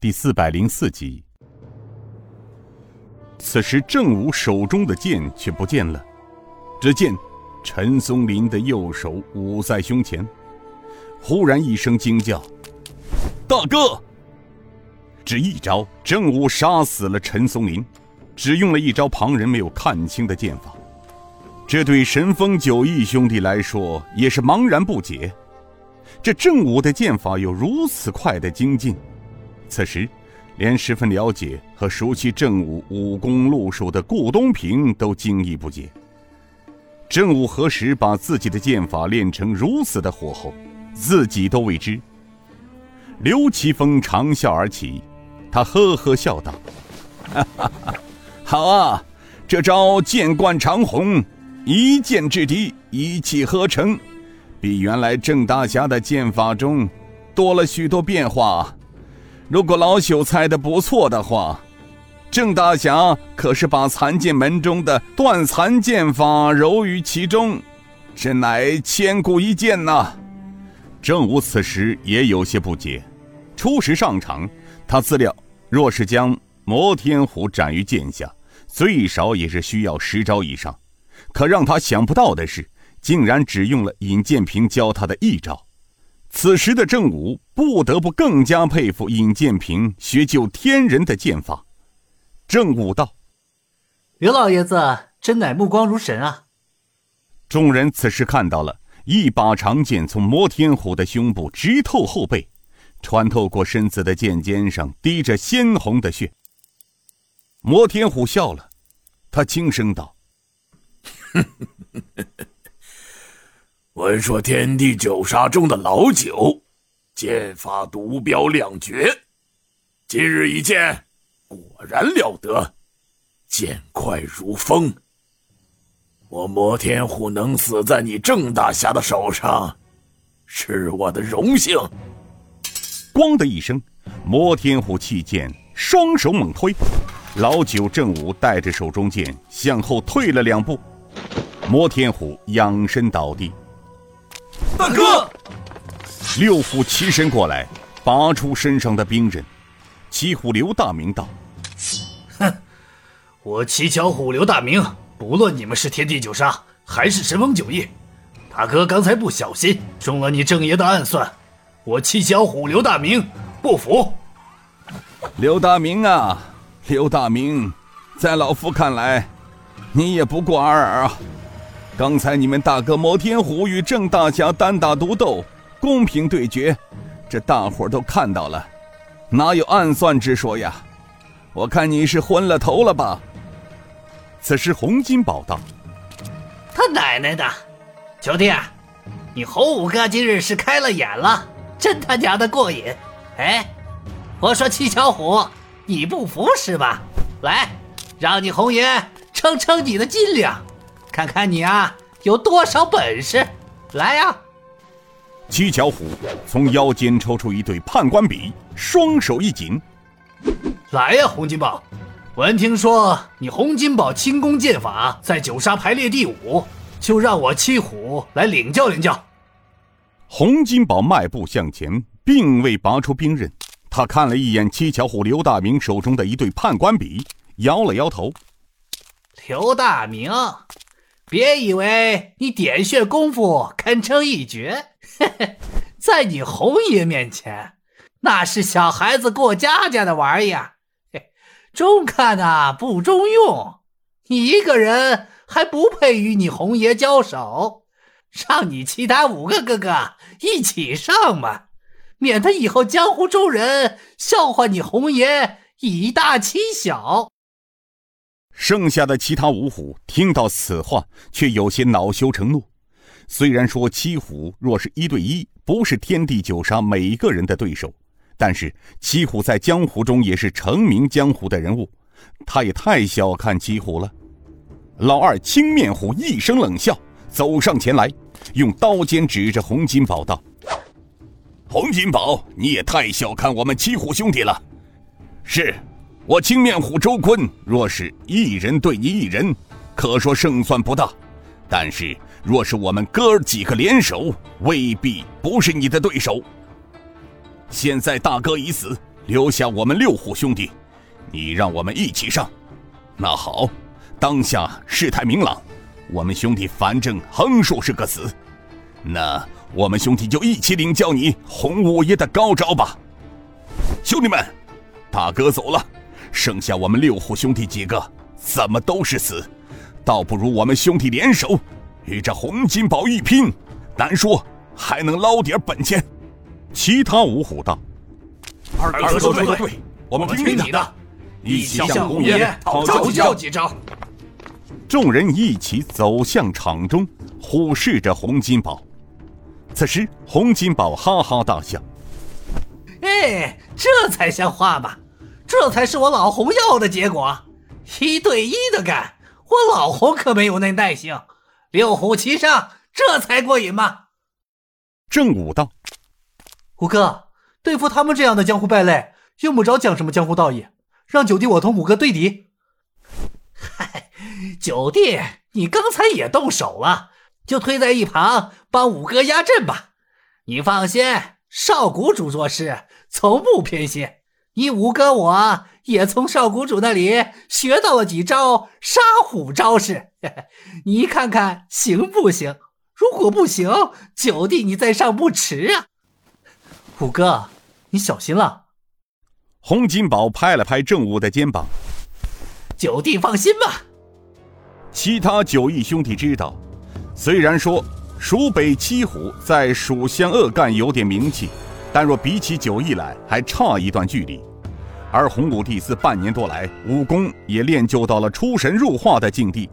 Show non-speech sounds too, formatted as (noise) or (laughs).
第四百零四集。此时，郑武手中的剑却不见了。只见陈松林的右手捂在胸前，忽然一声惊叫：“大哥！”只一招，郑武杀死了陈松林，只用了一招旁人没有看清的剑法。这对神风九义兄弟来说也是茫然不解。这郑武的剑法有如此快的精进，此时，连十分了解和熟悉郑武武功路数的顾东平都惊异不解。郑武何时把自己的剑法练成如此的火候，自己都未知。刘奇峰长笑而起，他呵呵笑道：“哈哈哈，好啊，这招剑贯长虹。”一剑制敌，一气呵成，比原来郑大侠的剑法中多了许多变化。如果老朽猜的不错的话，郑大侠可是把残剑门中的断残剑法揉于其中，真乃千古一剑呐！郑武此时也有些不解。初时上场，他自料若是将摩天虎斩于剑下，最少也是需要十招以上。可让他想不到的是，竟然只用了尹建平教他的一招。此时的郑武不得不更加佩服尹建平学就天人的剑法。郑武道：“刘老爷子真乃目光如神啊！”众人此时看到了一把长剑从摩天虎的胸部直透后背，穿透过身子的剑尖上滴着鲜红的血。摩天虎笑了，他轻声道。(laughs) 闻说天地九杀中的老九，剑法独标两绝，今日一见，果然了得，剑快如风。我摩天虎能死在你郑大侠的手上，是我的荣幸。咣的一声，摩天虎弃剑，双手猛推，老九郑武带着手中剑向后退了两步。摩天虎仰身倒地，大哥！六虎齐身过来，拔出身上的兵刃。七虎刘大明道：“哼，我七巧虎刘大明，不论你们是天地九杀还是神风九翼，大哥刚才不小心中了你正爷的暗算，我七巧虎刘大明不服。”刘大明啊，刘大明，在老夫看来，你也不过尔尔啊。刚才你们大哥摩天虎与郑大侠单打独斗，公平对决，这大伙都看到了，哪有暗算之说呀？我看你是昏了头了吧？此时洪金宝道：“他奶奶的，兄弟，你洪五哥今日是开了眼了，真他娘的过瘾！哎，我说七巧虎，你不服是吧？来，让你洪爷称称你的斤两。”看看你啊，有多少本事！来呀！七巧虎从腰间抽出一对判官笔，双手一紧，来呀，洪金宝！闻听说你洪金宝轻功剑法在九杀排列第五，就让我七虎来领教领教。洪金宝迈步向前，并未拔出兵刃，他看了一眼七巧虎刘大明手中的一对判官笔，摇了摇头。刘大明。别以为你点穴功夫堪称一绝，嘿 (laughs) 嘿在你红爷面前，那是小孩子过家家的玩意儿，中看呐不中用。你一个人还不配与你红爷交手，让你其他五个哥哥一起上嘛，免得以后江湖中人笑话你红爷以大欺小。剩下的其他五虎听到此话，却有些恼羞成怒。虽然说七虎若是一对一，不是天地九杀每个人的对手，但是七虎在江湖中也是成名江湖的人物，他也太小看七虎了。老二青面虎一声冷笑，走上前来，用刀尖指着洪金宝道：“洪金宝，你也太小看我们七虎兄弟了。”是。我青面虎周坤，若是一人对你一人，可说胜算不大；但是若是我们哥儿几个联手，未必不是你的对手。现在大哥已死，留下我们六虎兄弟，你让我们一起上。那好，当下事态明朗，我们兄弟反正横竖是个死，那我们兄弟就一起领教你洪五爷的高招吧。兄弟们，大哥走了，剩下我们六虎兄弟几个，怎么都是死，倒不如我们兄弟联手，与这洪金宝一拼，难说还能捞点本钱。其他五虎道：“二哥说的对，我们听你的，一起向洪爷讨教几招。”众人一起走向场中，虎视着洪金宝。此时，洪金宝哈哈大笑：“哎，这才像话吧？这才是我老洪要的结果。一对一的干，我老洪可没有那耐性。六虎齐上，这才过瘾嘛。”正武道。五哥，对付他们这样的江湖败类，用不着讲什么江湖道义，让九弟我同五哥对敌。嗨，(laughs) 九弟，你刚才也动手了，就推在一旁帮五哥压阵吧。你放心，少谷主做事从不偏心。你五哥我也从少谷主那里学到了几招杀虎招式，(laughs) 你看看行不行？如果不行，九弟你再上不迟啊。五哥，你小心了。洪金宝拍了拍郑武的肩膀：“九弟放心吧。”其他九义兄弟知道，虽然说蜀北七虎在蜀湘鄂赣有点名气，但若比起九义来，还差一段距离。而洪武帝自半年多来，武功也练就到了出神入化的境地。